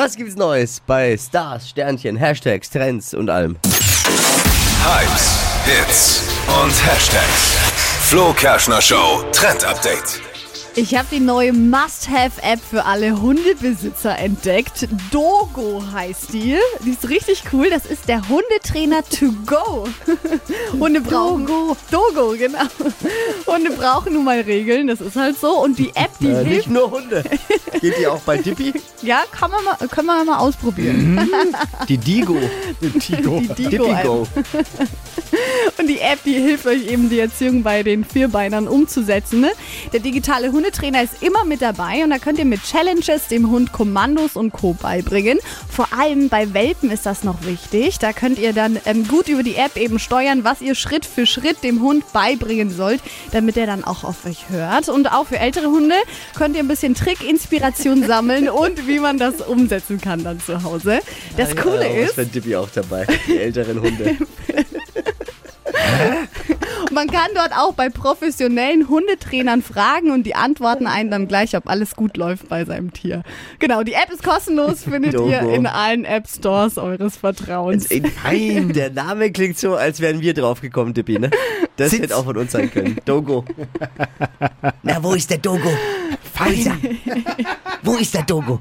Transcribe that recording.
Was gibt's Neues bei Stars, Sternchen, Hashtags, Trends und allem? Hypes, Hits und Hashtags. Flo Kerschner Show Trend Update. Ich habe die neue Must-Have-App für alle Hundebesitzer entdeckt. Dogo heißt die. Die ist richtig cool. Das ist der Hundetrainer to go. Hunde brauchen Dogo. Dogo, genau. Hunde brauchen nun mal Regeln. Das ist halt so. Und die App, die Äh, hilft. nicht nur Hunde. Geht die auch bei Dippy? Ja, kann man mal, können wir mal ausprobieren. Die Digo. Tigo. Die Dippy Digo-App. Go. Und die App, die hilft euch eben, die Erziehung bei den Vierbeinern umzusetzen. Ne? Der digitale Hundetrainer ist immer mit dabei und da könnt ihr mit Challenges dem Hund Kommandos und Co. beibringen. Vor allem bei Welpen ist das noch wichtig. Da könnt ihr dann ähm, gut über die App eben steuern, was ihr Schritt für Schritt dem Hund beibringen sollt, damit er dann auch auf euch hört. Und auch für ältere Hunde könnt ihr ein bisschen Trick-Inspiration sammeln und wie man das umsetzen kann dann zu Hause. Das Coole Ja, ist, ist dann Dippy auch dabei. Die älteren Hunde. Man kann dort auch bei professionellen Hundetrainern fragen und die antworten einen dann gleich, ob alles gut läuft bei seinem Tier. Genau, die App ist kostenlos, findet Dogo. ihr in allen App Stores eures Vertrauens. Nein, der Name klingt so, als wären wir drauf gekommen, Dippy, ne? Das hätte auch von uns sein können. Dogo. Na, wo ist der Dogo? Er? Wo ist der Dogo?